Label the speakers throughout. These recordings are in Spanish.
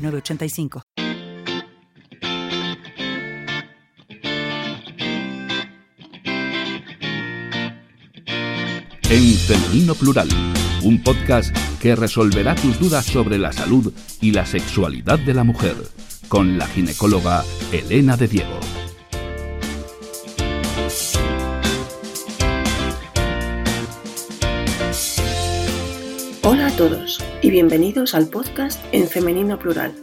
Speaker 1: 985.
Speaker 2: En Femenino Plural, un podcast que resolverá tus dudas sobre la salud y la sexualidad de la mujer, con la ginecóloga Elena de Diego.
Speaker 3: Hola a todos y bienvenidos al podcast en Femenino Plural.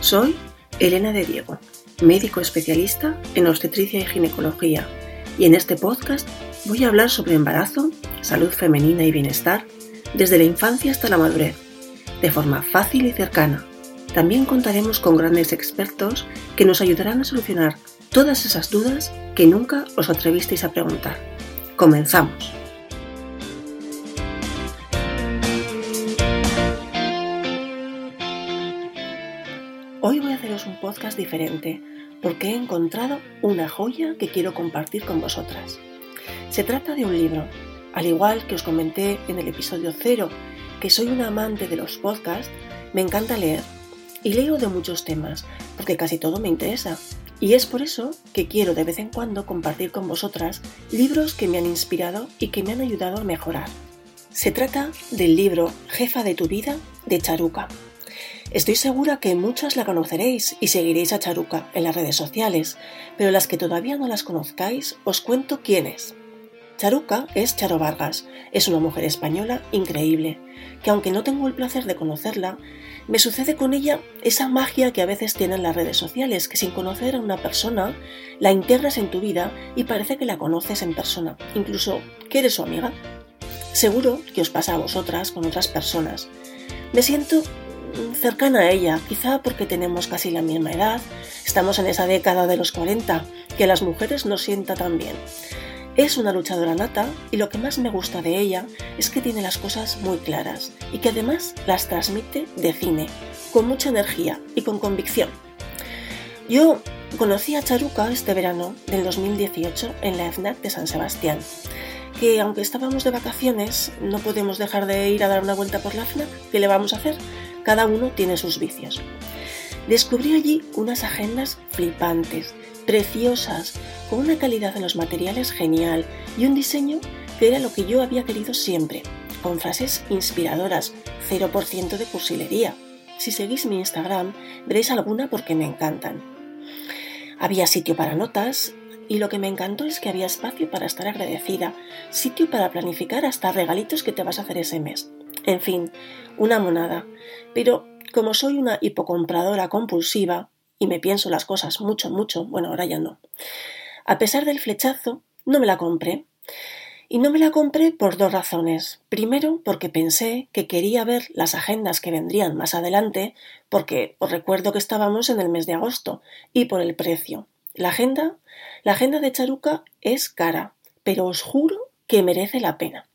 Speaker 3: Soy Elena de Diego, médico especialista en obstetricia y ginecología, y en este podcast voy a hablar sobre embarazo, salud femenina y bienestar desde la infancia hasta la madurez, de forma fácil y cercana. También contaremos con grandes expertos que nos ayudarán a solucionar todas esas dudas que nunca os atrevisteis a preguntar. Comenzamos. Diferente porque he encontrado una joya que quiero compartir con vosotras. Se trata de un libro, al igual que os comenté en el episodio 0, que soy una amante de los podcasts, me encanta leer y leo de muchos temas porque casi todo me interesa. Y es por eso que quiero de vez en cuando compartir con vosotras libros que me han inspirado y que me han ayudado a mejorar. Se trata del libro Jefa de tu vida de Charuca, Estoy segura que muchas la conoceréis y seguiréis a Charuca en las redes sociales, pero las que todavía no las conozcáis, os cuento quién es. Charuca es Charo Vargas, es una mujer española increíble, que aunque no tengo el placer de conocerla, me sucede con ella esa magia que a veces tienen las redes sociales, que sin conocer a una persona, la integras en tu vida y parece que la conoces en persona, incluso que eres su amiga. Seguro que os pasa a vosotras con otras personas. Me siento cercana a ella, quizá porque tenemos casi la misma edad, estamos en esa década de los 40, que las mujeres nos sienta tan bien. Es una luchadora nata y lo que más me gusta de ella es que tiene las cosas muy claras y que además las transmite de cine, con mucha energía y con convicción. Yo conocí a Charuca este verano del 2018 en la FNAC de San Sebastián, que aunque estábamos de vacaciones no podemos dejar de ir a dar una vuelta por la FNAC, ¿qué le vamos a hacer? Cada uno tiene sus vicios. Descubrí allí unas agendas flipantes, preciosas, con una calidad en los materiales genial y un diseño que era lo que yo había querido siempre, con frases inspiradoras, 0% de cursilería. Si seguís mi Instagram, veréis alguna porque me encantan. Había sitio para notas y lo que me encantó es que había espacio para estar agradecida, sitio para planificar hasta regalitos que te vas a hacer ese mes. En fin, una monada. Pero como soy una hipocompradora compulsiva y me pienso las cosas mucho, mucho, bueno, ahora ya no. A pesar del flechazo, no me la compré. Y no me la compré por dos razones. Primero, porque pensé que quería ver las agendas que vendrían más adelante, porque os recuerdo que estábamos en el mes de agosto, y por el precio. La agenda, la agenda de Charuca es cara, pero os juro que merece la pena.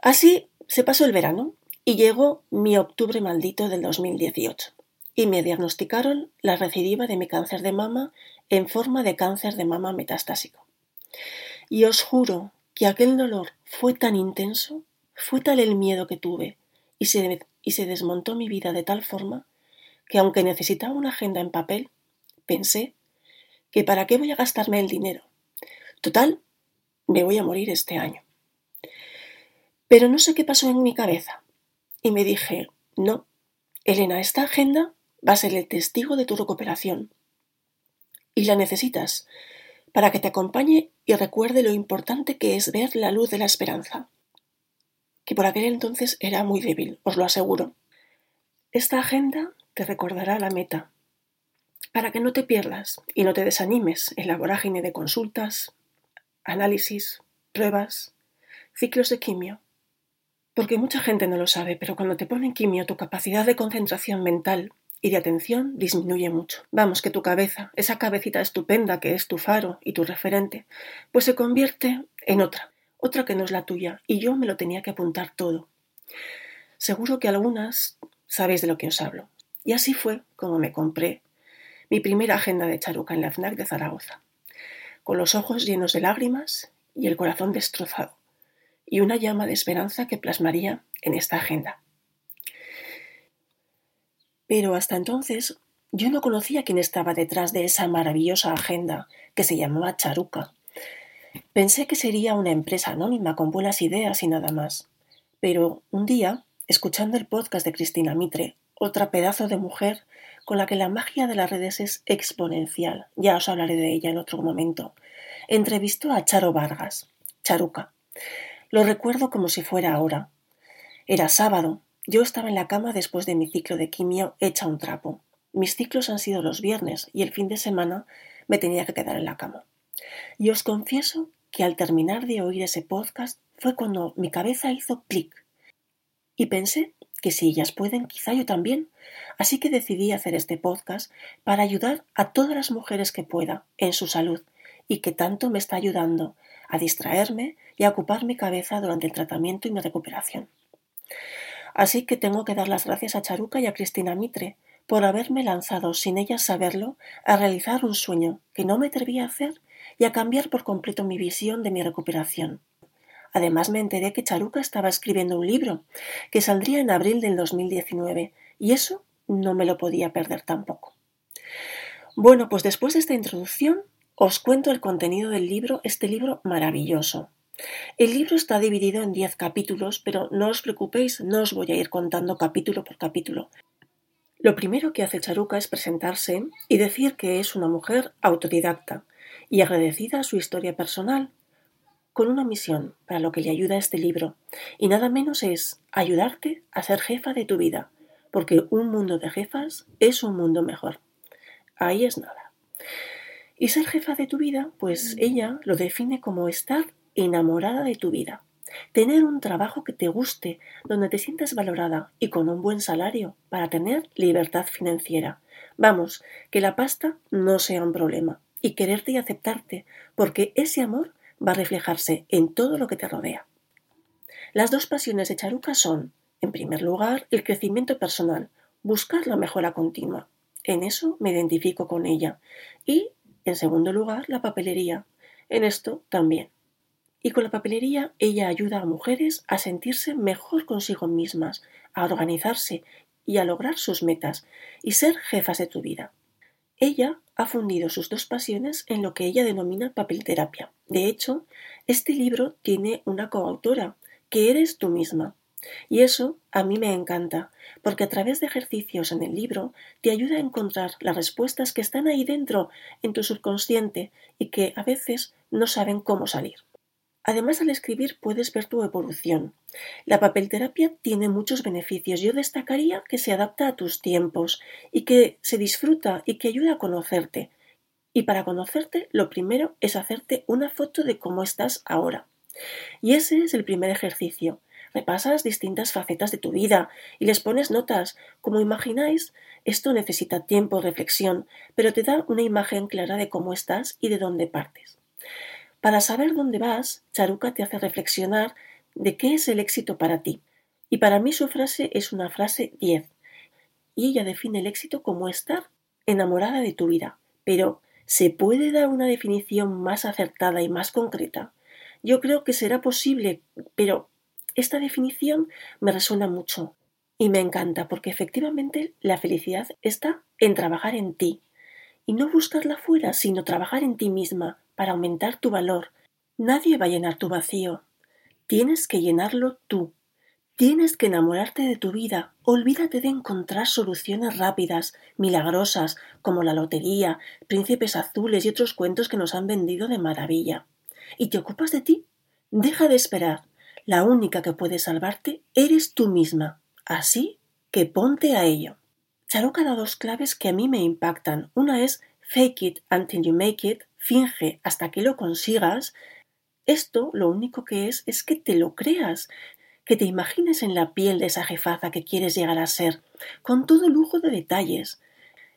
Speaker 3: Así se pasó el verano y llegó mi octubre maldito del 2018 y me diagnosticaron la recidiva de mi cáncer de mama en forma de cáncer de mama metastásico. Y os juro que aquel dolor fue tan intenso, fue tal el miedo que tuve y se, y se desmontó mi vida de tal forma que aunque necesitaba una agenda en papel, pensé que para qué voy a gastarme el dinero. Total, me voy a morir este año. Pero no sé qué pasó en mi cabeza. Y me dije, no, Elena, esta agenda va a ser el testigo de tu recuperación. Y la necesitas para que te acompañe y recuerde lo importante que es ver la luz de la esperanza. Que por aquel entonces era muy débil, os lo aseguro. Esta agenda te recordará la meta, para que no te pierdas y no te desanimes en la vorágine de consultas, análisis, pruebas, ciclos de quimio porque mucha gente no lo sabe, pero cuando te ponen quimio tu capacidad de concentración mental y de atención disminuye mucho. Vamos, que tu cabeza, esa cabecita estupenda que es tu faro y tu referente, pues se convierte en otra, otra que no es la tuya, y yo me lo tenía que apuntar todo. Seguro que algunas sabéis de lo que os hablo. Y así fue como me compré mi primera agenda de charuca en la FNAC de Zaragoza, con los ojos llenos de lágrimas y el corazón destrozado, y una llama de esperanza que plasmaría en esta agenda. Pero hasta entonces yo no conocía quién estaba detrás de esa maravillosa agenda que se llamaba Charuca. Pensé que sería una empresa anónima con buenas ideas y nada más. Pero un día, escuchando el podcast de Cristina Mitre, otra pedazo de mujer con la que la magia de las redes es exponencial, ya os hablaré de ella en otro momento, entrevistó a Charo Vargas, Charuca. Lo recuerdo como si fuera ahora. Era sábado, yo estaba en la cama después de mi ciclo de quimio hecha un trapo. Mis ciclos han sido los viernes y el fin de semana me tenía que quedar en la cama. Y os confieso que al terminar de oír ese podcast fue cuando mi cabeza hizo clic. Y pensé que si ellas pueden, quizá yo también. Así que decidí hacer este podcast para ayudar a todas las mujeres que pueda en su salud y que tanto me está ayudando a distraerme y a ocupar mi cabeza durante el tratamiento y mi recuperación. Así que tengo que dar las gracias a Charuca y a Cristina Mitre por haberme lanzado, sin ellas saberlo, a realizar un sueño que no me atrevía a hacer y a cambiar por completo mi visión de mi recuperación. Además me enteré que Charuca estaba escribiendo un libro que saldría en abril del 2019 y eso no me lo podía perder tampoco. Bueno, pues después de esta introducción os cuento el contenido del libro, este libro maravilloso, el libro está dividido en diez capítulos, pero no os preocupéis, no os voy a ir contando capítulo por capítulo. Lo primero que hace Charuca es presentarse y decir que es una mujer autodidacta y agradecida a su historia personal, con una misión para lo que le ayuda este libro, y nada menos es ayudarte a ser jefa de tu vida, porque un mundo de jefas es un mundo mejor. Ahí es nada. Y ser jefa de tu vida, pues ella lo define como estar enamorada de tu vida. Tener un trabajo que te guste, donde te sientas valorada y con un buen salario para tener libertad financiera. Vamos, que la pasta no sea un problema y quererte y aceptarte, porque ese amor va a reflejarse en todo lo que te rodea. Las dos pasiones de Charuca son, en primer lugar, el crecimiento personal, buscar la mejora continua. En eso me identifico con ella. Y, en segundo lugar, la papelería. En esto también. Y con la papelería ella ayuda a mujeres a sentirse mejor consigo mismas, a organizarse y a lograr sus metas y ser jefas de tu vida. Ella ha fundido sus dos pasiones en lo que ella denomina papelterapia. De hecho, este libro tiene una coautora, que eres tú misma. Y eso a mí me encanta, porque a través de ejercicios en el libro te ayuda a encontrar las respuestas que están ahí dentro, en tu subconsciente, y que a veces no saben cómo salir. Además, al escribir puedes ver tu evolución. La papelterapia tiene muchos beneficios. Yo destacaría que se adapta a tus tiempos y que se disfruta y que ayuda a conocerte. Y para conocerte, lo primero es hacerte una foto de cómo estás ahora. Y ese es el primer ejercicio. Repasas distintas facetas de tu vida y les pones notas. Como imagináis, esto necesita tiempo, reflexión, pero te da una imagen clara de cómo estás y de dónde partes. Para saber dónde vas, Charuca te hace reflexionar de qué es el éxito para ti. Y para mí su frase es una frase 10. Y ella define el éxito como estar enamorada de tu vida. Pero, ¿se puede dar una definición más acertada y más concreta? Yo creo que será posible, pero esta definición me resuena mucho y me encanta porque efectivamente la felicidad está en trabajar en ti y no buscarla fuera, sino trabajar en ti misma, para aumentar tu valor. Nadie va a llenar tu vacío. Tienes que llenarlo tú. Tienes que enamorarte de tu vida. Olvídate de encontrar soluciones rápidas, milagrosas, como la lotería, príncipes azules y otros cuentos que nos han vendido de maravilla. ¿Y te ocupas de ti? Deja de esperar. La única que puede salvarte eres tú misma. Así que ponte a ello. Charuca da dos claves que a mí me impactan. Una es fake it until you make it finge hasta que lo consigas, esto lo único que es es que te lo creas, que te imagines en la piel de esa jefaza que quieres llegar a ser, con todo lujo de detalles.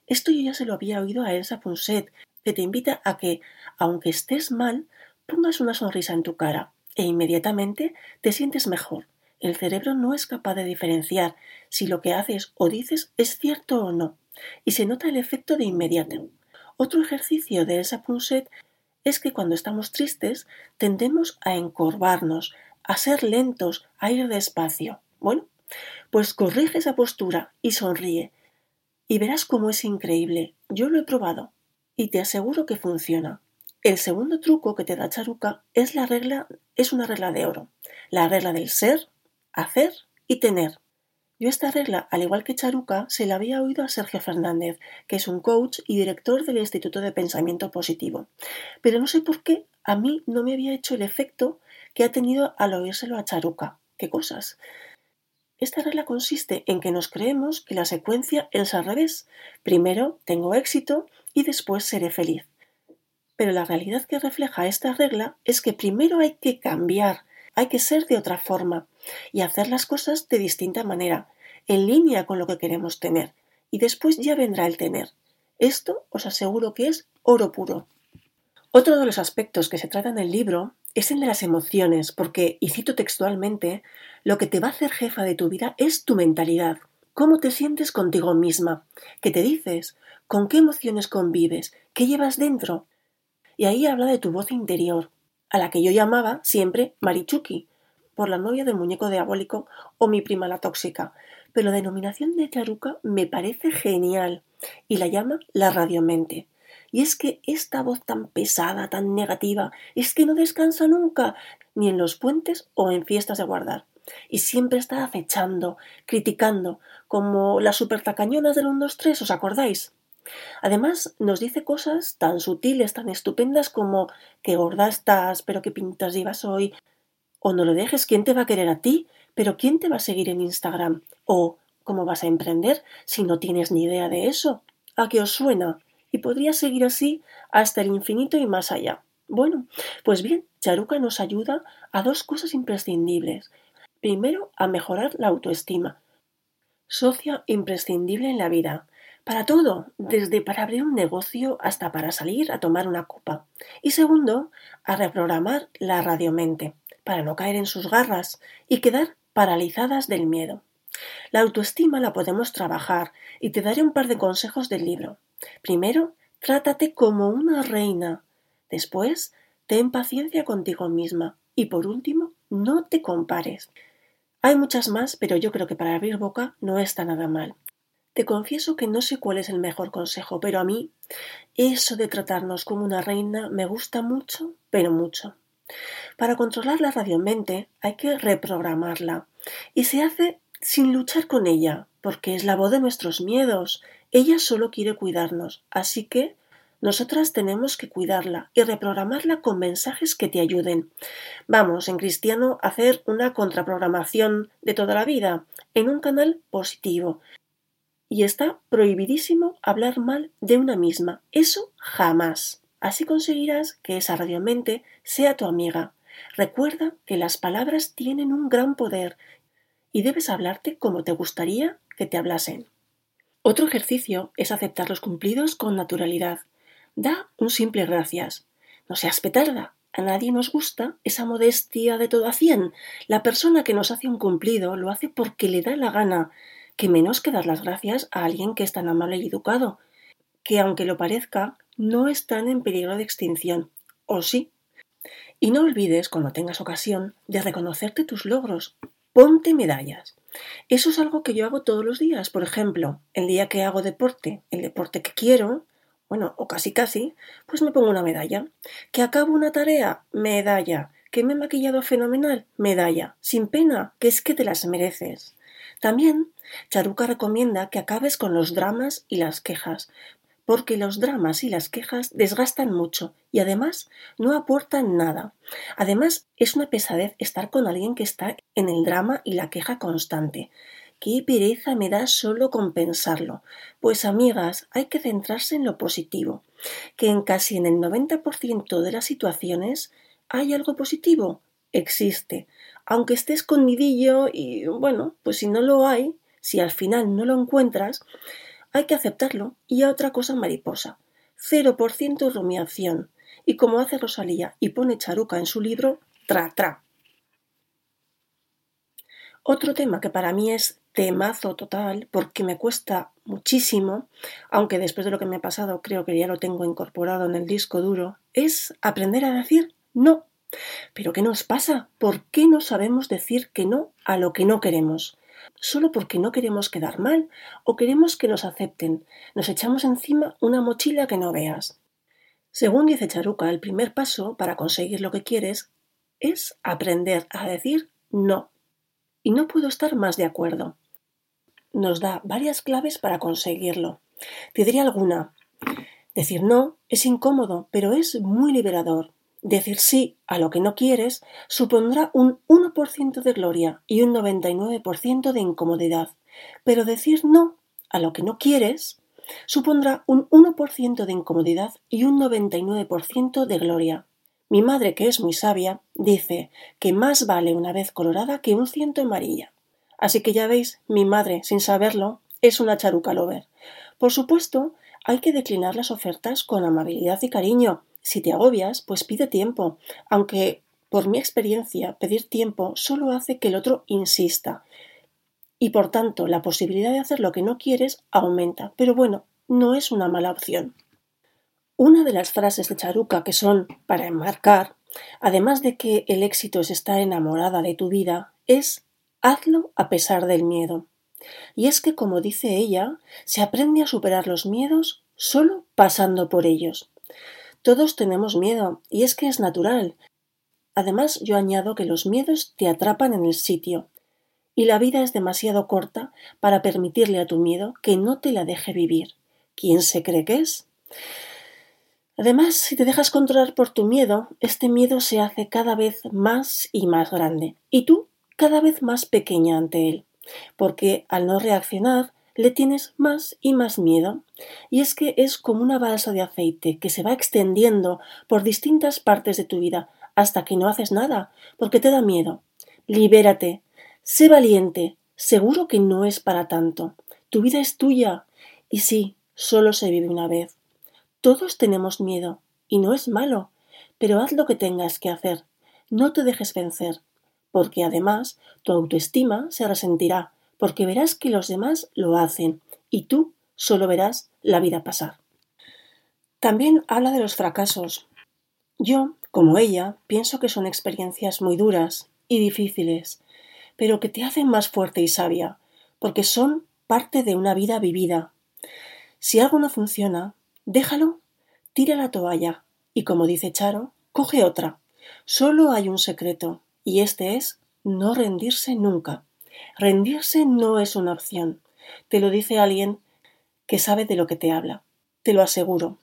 Speaker 3: Esto yo ya se lo había oído a Elsa Punset, que te invita a que, aunque estés mal, pongas una sonrisa en tu cara e inmediatamente te sientes mejor. El cerebro no es capaz de diferenciar si lo que haces o dices es cierto o no, y se nota el efecto de inmediato. Otro ejercicio de Elsa Punset es que cuando estamos tristes tendemos a encorvarnos, a ser lentos, a ir despacio. Bueno, pues corrige esa postura y sonríe. Y verás cómo es increíble. Yo lo he probado y te aseguro que funciona. El segundo truco que te da Charuca es la regla, es una regla de oro, la regla del ser, hacer y tener. Yo esta regla, al igual que Charuca, se la había oído a Sergio Fernández, que es un coach y director del Instituto de Pensamiento Positivo. Pero no sé por qué a mí no me había hecho el efecto que ha tenido al oírselo a Charuca. ¿Qué cosas? Esta regla consiste en que nos creemos que la secuencia es al revés. Primero tengo éxito y después seré feliz. Pero la realidad que refleja esta regla es que primero hay que cambiar, hay que ser de otra forma y hacer las cosas de distinta manera, en línea con lo que queremos tener, y después ya vendrá el tener. Esto os aseguro que es oro puro. Otro de los aspectos que se trata en el libro es el de las emociones, porque, y cito textualmente, lo que te va a hacer jefa de tu vida es tu mentalidad, cómo te sientes contigo misma, qué te dices, con qué emociones convives, qué llevas dentro. Y ahí habla de tu voz interior, a la que yo llamaba siempre Marichuki, por la novia del muñeco diabólico o mi prima la tóxica, pero la denominación de Charuca me parece genial y la llama la radiomente. Y es que esta voz tan pesada, tan negativa, es que no descansa nunca, ni en los puentes o en fiestas de guardar. Y siempre está acechando, criticando, como las supertacañonas del 1, 2, 3, ¿os acordáis? Además, nos dice cosas tan sutiles, tan estupendas como qué gorda estás, pero qué pintas llevas hoy, o no lo dejes, ¿quién te va a querer a ti? Pero ¿quién te va a seguir en Instagram? O ¿cómo vas a emprender si no tienes ni idea de eso? ¿A qué os suena? Y podría seguir así hasta el infinito y más allá. Bueno, pues bien, Charuca nos ayuda a dos cosas imprescindibles. Primero, a mejorar la autoestima. Socia imprescindible en la vida. Para todo, desde para abrir un negocio hasta para salir a tomar una copa. Y segundo, a reprogramar la radiomente, para no caer en sus garras y quedar paralizadas del miedo. La autoestima la podemos trabajar y te daré un par de consejos del libro. Primero, trátate como una reina. Después, ten paciencia contigo misma. Y por último, no te compares. Hay muchas más, pero yo creo que para abrir boca no está nada mal. Te confieso que no sé cuál es el mejor consejo, pero a mí eso de tratarnos como una reina me gusta mucho, pero mucho. Para controlar la radiomente hay que reprogramarla y se hace sin luchar con ella, porque es la voz de nuestros miedos. Ella solo quiere cuidarnos, así que nosotras tenemos que cuidarla y reprogramarla con mensajes que te ayuden. Vamos, en cristiano, hacer una contraprogramación de toda la vida en un canal positivo, y está prohibidísimo hablar mal de una misma. Eso jamás. Así conseguirás que esa radiomente sea tu amiga. Recuerda que las palabras tienen un gran poder y debes hablarte como te gustaría que te hablasen. Otro ejercicio es aceptar los cumplidos con naturalidad. Da un simple gracias. No seas petarda. A nadie nos gusta esa modestia de todo a cien. La persona que nos hace un cumplido lo hace porque le da la gana que menos que dar las gracias a alguien que es tan amable y educado, que aunque lo parezca, no están en peligro de extinción. ¿O sí? Y no olvides, cuando tengas ocasión, de reconocerte tus logros. Ponte medallas. Eso es algo que yo hago todos los días. Por ejemplo, el día que hago deporte, el deporte que quiero, bueno, o casi casi, pues me pongo una medalla. Que acabo una tarea, medalla. Que me he maquillado fenomenal, medalla. Sin pena, que es que te las mereces. También Charuca recomienda que acabes con los dramas y las quejas, porque los dramas y las quejas desgastan mucho y además no aportan nada. Además, es una pesadez estar con alguien que está en el drama y la queja constante. Qué pereza me da solo compensarlo. Pues amigas, hay que centrarse en lo positivo, que en casi en el 90% de las situaciones hay algo positivo. Existe, aunque esté escondidillo y bueno, pues si no lo hay, si al final no lo encuentras, hay que aceptarlo y a otra cosa mariposa. 0% rumiación. Y como hace Rosalía y pone Charuca en su libro, tra tra. Otro tema que para mí es temazo total, porque me cuesta muchísimo, aunque después de lo que me ha pasado creo que ya lo tengo incorporado en el disco duro, es aprender a decir no. Pero ¿qué nos pasa? ¿Por qué no sabemos decir que no a lo que no queremos? Solo porque no queremos quedar mal o queremos que nos acepten. Nos echamos encima una mochila que no veas. Según dice Charuca, el primer paso para conseguir lo que quieres es aprender a decir no. Y no puedo estar más de acuerdo. Nos da varias claves para conseguirlo. Te alguna. Decir no es incómodo, pero es muy liberador. Decir sí a lo que no quieres supondrá un 1% de gloria y un 99% de incomodidad, pero decir no a lo que no quieres supondrá un 1% de incomodidad y un 99% de gloria. Mi madre, que es muy sabia, dice que más vale una vez colorada que un ciento amarilla. Así que ya veis, mi madre, sin saberlo, es una charuca lover. Por supuesto, hay que declinar las ofertas con amabilidad y cariño, si te agobias, pues pide tiempo, aunque por mi experiencia pedir tiempo solo hace que el otro insista y por tanto la posibilidad de hacer lo que no quieres aumenta. Pero bueno, no es una mala opción. Una de las frases de Charuca que son para enmarcar, además de que el éxito es estar enamorada de tu vida, es hazlo a pesar del miedo. Y es que, como dice ella, se aprende a superar los miedos solo pasando por ellos. Todos tenemos miedo, y es que es natural. Además, yo añado que los miedos te atrapan en el sitio, y la vida es demasiado corta para permitirle a tu miedo que no te la deje vivir. ¿Quién se cree que es? Además, si te dejas controlar por tu miedo, este miedo se hace cada vez más y más grande, y tú cada vez más pequeña ante él, porque al no reaccionar, le tienes más y más miedo. Y es que es como una balsa de aceite que se va extendiendo por distintas partes de tu vida hasta que no haces nada, porque te da miedo. Libérate, sé valiente, seguro que no es para tanto. Tu vida es tuya. Y sí, solo se vive una vez. Todos tenemos miedo, y no es malo, pero haz lo que tengas que hacer. No te dejes vencer, porque además tu autoestima se resentirá porque verás que los demás lo hacen y tú solo verás la vida pasar. También habla de los fracasos. Yo, como ella, pienso que son experiencias muy duras y difíciles, pero que te hacen más fuerte y sabia, porque son parte de una vida vivida. Si algo no funciona, déjalo, tira la toalla y, como dice Charo, coge otra. Solo hay un secreto, y este es no rendirse nunca. Rendirse no es una opción. Te lo dice alguien que sabe de lo que te habla. Te lo aseguro.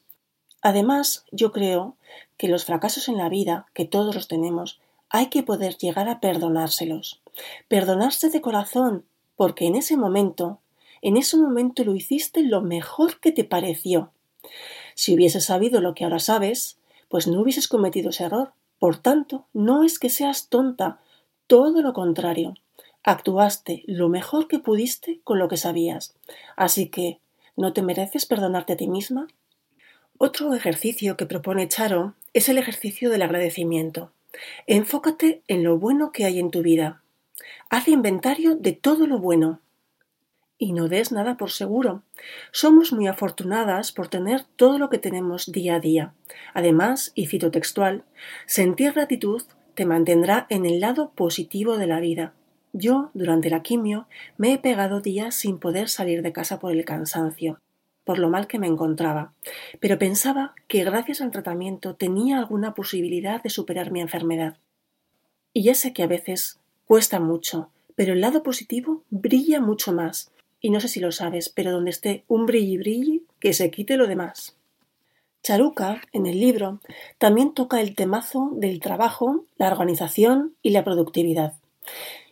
Speaker 3: Además, yo creo que los fracasos en la vida, que todos los tenemos, hay que poder llegar a perdonárselos. Perdonarse de corazón, porque en ese momento, en ese momento lo hiciste lo mejor que te pareció. Si hubieses sabido lo que ahora sabes, pues no hubieses cometido ese error. Por tanto, no es que seas tonta, todo lo contrario. Actuaste lo mejor que pudiste con lo que sabías. Así que, ¿no te mereces perdonarte a ti misma? Otro ejercicio que propone Charo es el ejercicio del agradecimiento. Enfócate en lo bueno que hay en tu vida. Haz inventario de todo lo bueno. Y no des nada por seguro. Somos muy afortunadas por tener todo lo que tenemos día a día. Además, y cito textual, sentir gratitud te mantendrá en el lado positivo de la vida. Yo, durante la quimio, me he pegado días sin poder salir de casa por el cansancio, por lo mal que me encontraba, pero pensaba que gracias al tratamiento tenía alguna posibilidad de superar mi enfermedad. Y ya sé que a veces cuesta mucho, pero el lado positivo brilla mucho más. Y no sé si lo sabes, pero donde esté un brilli brilli, que se quite lo demás. Charuca, en el libro, también toca el temazo del trabajo, la organización y la productividad.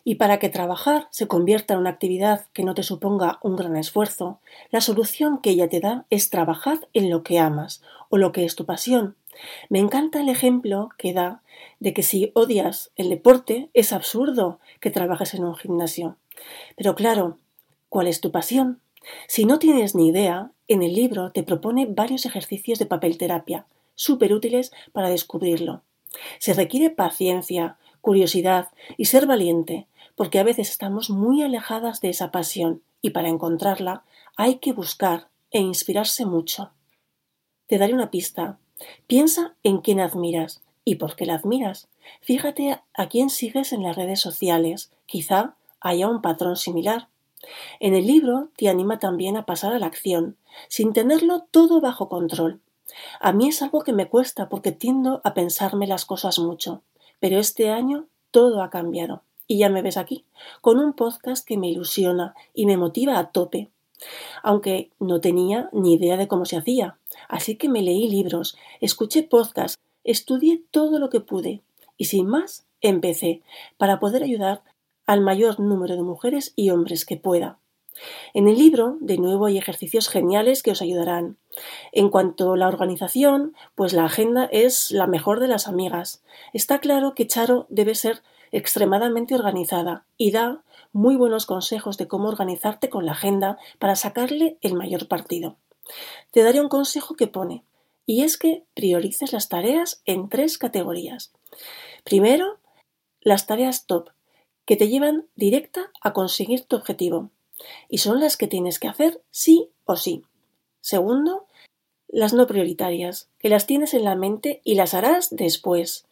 Speaker 3: Y para que trabajar se convierta en una actividad que no te suponga un gran esfuerzo, la solución que ella te da es trabajar en lo que amas o lo que es tu pasión. Me encanta el ejemplo que da de que si odias el deporte es absurdo que trabajes en un gimnasio. Pero claro, ¿cuál es tu pasión? Si no tienes ni idea, en el libro te propone varios ejercicios de papel terapia, súper útiles para descubrirlo. Se requiere paciencia, curiosidad y ser valiente, porque a veces estamos muy alejadas de esa pasión y para encontrarla hay que buscar e inspirarse mucho. Te daré una pista. Piensa en quién admiras y por qué la admiras. Fíjate a quién sigues en las redes sociales. Quizá haya un patrón similar. En el libro te anima también a pasar a la acción, sin tenerlo todo bajo control. A mí es algo que me cuesta porque tiendo a pensarme las cosas mucho, pero este año todo ha cambiado. Y ya me ves aquí, con un podcast que me ilusiona y me motiva a tope. Aunque no tenía ni idea de cómo se hacía. Así que me leí libros, escuché podcasts, estudié todo lo que pude y sin más empecé para poder ayudar al mayor número de mujeres y hombres que pueda. En el libro, de nuevo, hay ejercicios geniales que os ayudarán. En cuanto a la organización, pues la agenda es la mejor de las amigas. Está claro que Charo debe ser extremadamente organizada y da muy buenos consejos de cómo organizarte con la agenda para sacarle el mayor partido. Te daré un consejo que pone, y es que priorices las tareas en tres categorías. Primero, las tareas top, que te llevan directa a conseguir tu objetivo, y son las que tienes que hacer sí o sí. Segundo, las no prioritarias, que las tienes en la mente y las harás después.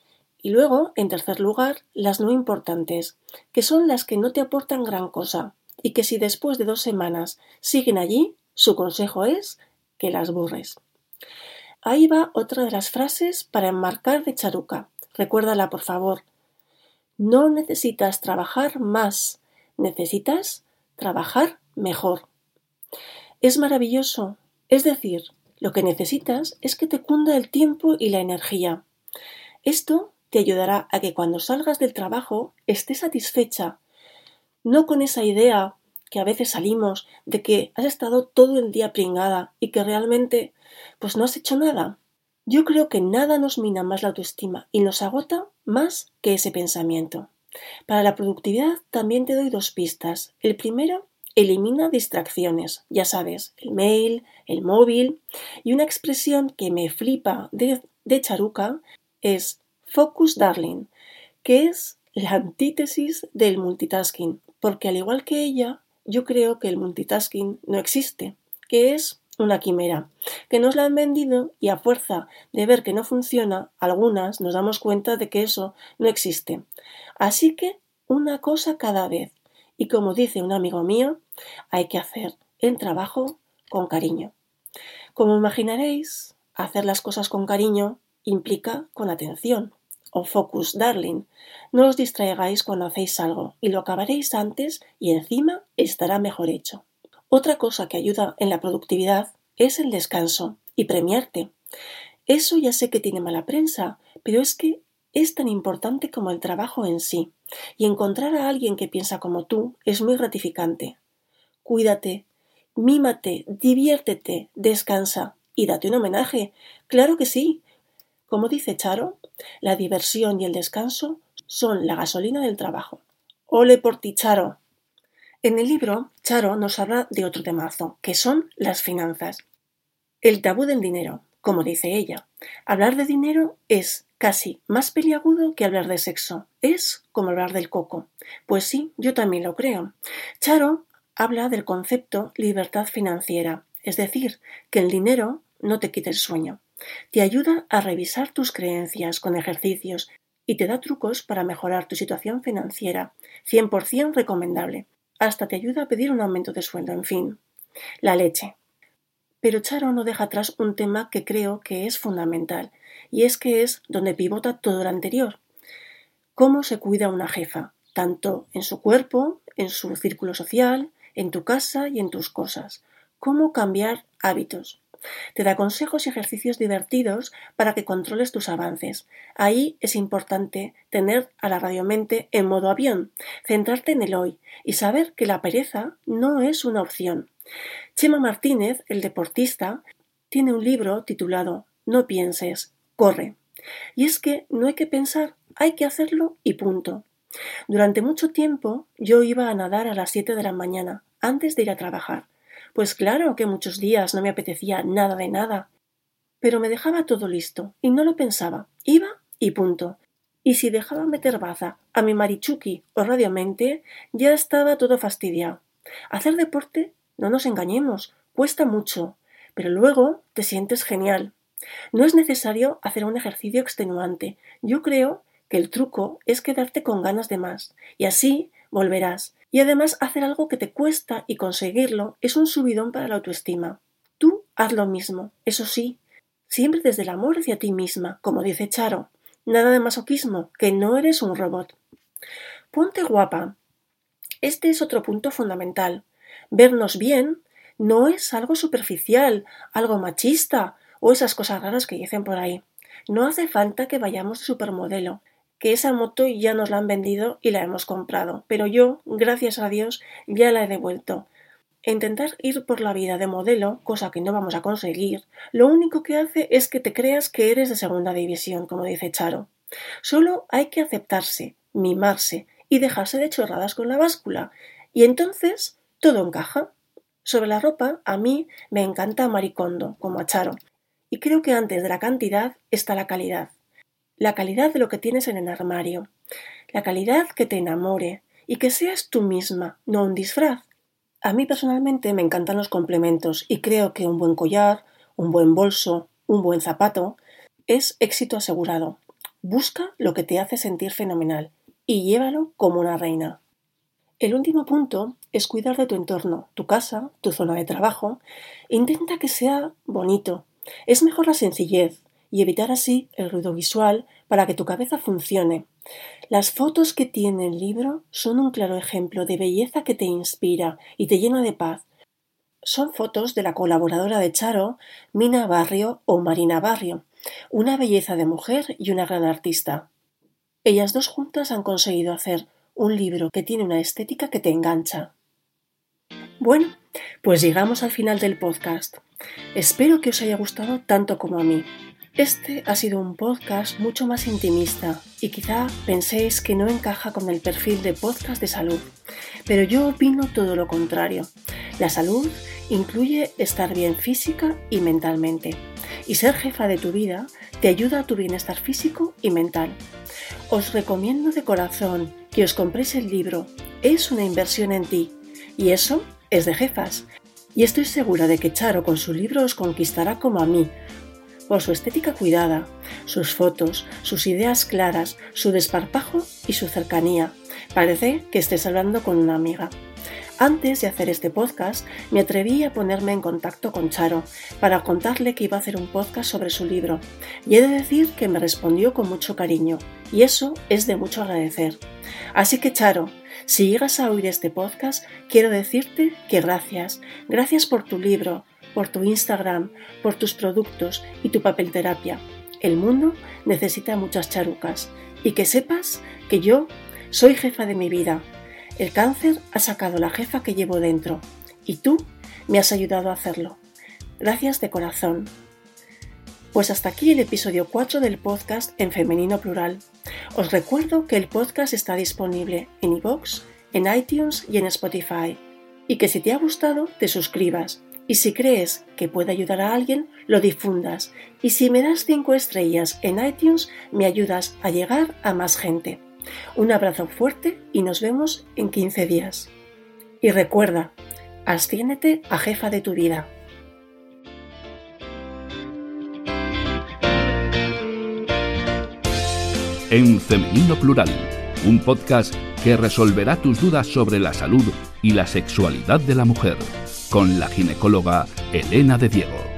Speaker 3: Y luego, en tercer lugar, las no importantes, que son las que no te aportan gran cosa, y que si después de dos semanas siguen allí, su consejo es que las borres. Ahí va otra de las frases para enmarcar de Charuca. Recuérdala, por favor. No necesitas trabajar más, necesitas trabajar mejor. Es maravilloso. Es decir, lo que necesitas es que te cunda el tiempo y la energía. Esto te ayudará a que cuando salgas del trabajo estés satisfecha, no con esa idea que a veces salimos de que has estado todo el día pringada y que realmente pues no has hecho nada. Yo creo que nada nos mina más la autoestima y nos agota más que ese pensamiento. Para la productividad también te doy dos pistas. El primero, elimina distracciones, ya sabes, el mail, el móvil, y una expresión que me flipa de, de Charuca es focus darling, que es la antítesis del multitasking, porque al igual que ella, yo creo que el multitasking no existe, que es una quimera, que nos la han vendido y a fuerza de ver que no funciona, algunas nos damos cuenta de que eso no existe. Así que una cosa cada vez. Y como dice un amigo mío, hay que hacer el trabajo con cariño. Como imaginaréis, hacer las cosas con cariño implica con atención o focus darling. No os distraigáis cuando hacéis algo y lo acabaréis antes y encima estará mejor hecho. Otra cosa que ayuda en la productividad es el descanso y premiarte. Eso ya sé que tiene mala prensa, pero es que es tan importante como el trabajo en sí, y encontrar a alguien que piensa como tú es muy gratificante. Cuídate, mímate, diviértete, descansa y date un homenaje. Claro que sí. Como dice Charo, la diversión y el descanso son la gasolina del trabajo. Ole por ti, Charo. En el libro, Charo nos habla de otro temazo, que son las finanzas. El tabú del dinero, como dice ella. Hablar de dinero es casi más peliagudo que hablar de sexo. Es como hablar del coco. Pues sí, yo también lo creo. Charo habla del concepto libertad financiera, es decir, que el dinero no te quite el sueño. Te ayuda a revisar tus creencias con ejercicios y te da trucos para mejorar tu situación financiera. 100% recomendable hasta te ayuda a pedir un aumento de sueldo, en fin. La leche. Pero Charo no deja atrás un tema que creo que es fundamental, y es que es donde pivota todo lo anterior. Cómo se cuida una jefa, tanto en su cuerpo, en su círculo social, en tu casa y en tus cosas. Cómo cambiar hábitos. Te da consejos y ejercicios divertidos para que controles tus avances. Ahí es importante tener a la radiomente en modo avión, centrarte en el hoy y saber que la pereza no es una opción. Chema Martínez, el deportista, tiene un libro titulado No pienses, corre. Y es que no hay que pensar, hay que hacerlo y punto. Durante mucho tiempo yo iba a nadar a las siete de la mañana, antes de ir a trabajar. Pues claro que muchos días no me apetecía nada de nada. Pero me dejaba todo listo, y no lo pensaba. Iba y punto. Y si dejaba meter baza a mi marichuki o radiomente, ya estaba todo fastidiado. Hacer deporte, no nos engañemos, cuesta mucho, pero luego te sientes genial. No es necesario hacer un ejercicio extenuante. Yo creo que el truco es quedarte con ganas de más, y así volverás. Y además hacer algo que te cuesta y conseguirlo es un subidón para la autoestima. Tú haz lo mismo, eso sí, siempre desde el amor hacia ti misma, como dice Charo. Nada de masoquismo, que no eres un robot. Ponte guapa. Este es otro punto fundamental. Vernos bien no es algo superficial, algo machista o esas cosas raras que dicen por ahí. No hace falta que vayamos de supermodelo, que esa moto ya nos la han vendido y la hemos comprado, pero yo, gracias a Dios, ya la he devuelto. Intentar ir por la vida de modelo, cosa que no vamos a conseguir, lo único que hace es que te creas que eres de segunda división, como dice Charo. Solo hay que aceptarse, mimarse y dejarse de chorradas con la báscula, y entonces todo encaja. Sobre la ropa, a mí me encanta Maricondo, como a Charo, y creo que antes de la cantidad está la calidad. La calidad de lo que tienes en el armario. La calidad que te enamore y que seas tú misma, no un disfraz. A mí personalmente me encantan los complementos y creo que un buen collar, un buen bolso, un buen zapato es éxito asegurado. Busca lo que te hace sentir fenomenal y llévalo como una reina. El último punto es cuidar de tu entorno, tu casa, tu zona de trabajo. Intenta que sea bonito, es mejor la sencillez y evitar así el ruido visual para que tu cabeza funcione. Las fotos que tiene el libro son un claro ejemplo de belleza que te inspira y te llena de paz. Son fotos de la colaboradora de Charo, Mina Barrio o Marina Barrio, una belleza de mujer y una gran artista. Ellas dos juntas han conseguido hacer un libro que tiene una estética que te engancha. Bueno, pues llegamos al final del podcast. Espero que os haya gustado tanto como a mí. Este ha sido un podcast mucho más intimista y quizá penséis que no encaja con el perfil de podcast de salud, pero yo opino todo lo contrario. La salud incluye estar bien física y mentalmente, y ser jefa de tu vida te ayuda a tu bienestar físico y mental. Os recomiendo de corazón que os compréis el libro, es una inversión en ti, y eso es de jefas, y estoy segura de que Charo con su libro os conquistará como a mí, por su estética cuidada, sus fotos, sus ideas claras, su desparpajo y su cercanía. Parece que estés hablando con una amiga. Antes de hacer este podcast, me atreví a ponerme en contacto con Charo para contarle que iba a hacer un podcast sobre su libro, y he de decir que me respondió con mucho cariño, y eso es de mucho agradecer. Así que Charo, si llegas a oír este podcast, quiero decirte que gracias. Gracias por tu libro, por tu Instagram, por tus productos y tu papel terapia. El mundo necesita muchas charucas. Y que sepas que yo soy jefa de mi vida. El cáncer ha sacado la jefa que llevo dentro. Y tú me has ayudado a hacerlo. Gracias de corazón. Pues hasta aquí el episodio 4 del podcast en femenino plural. Os recuerdo que el podcast está disponible en iVoox, en iTunes y en Spotify. Y que si te ha gustado, te suscribas. Y si crees que puede ayudar a alguien, lo difundas. Y si me das 5 estrellas en iTunes, me ayudas a llegar a más gente. Un abrazo fuerte y nos vemos en 15 días. Y recuerda, asciéndete a jefa de tu vida.
Speaker 2: en Femenino Plural, un podcast que resolverá tus dudas sobre la salud y la sexualidad de la mujer, con la ginecóloga Elena de Diego.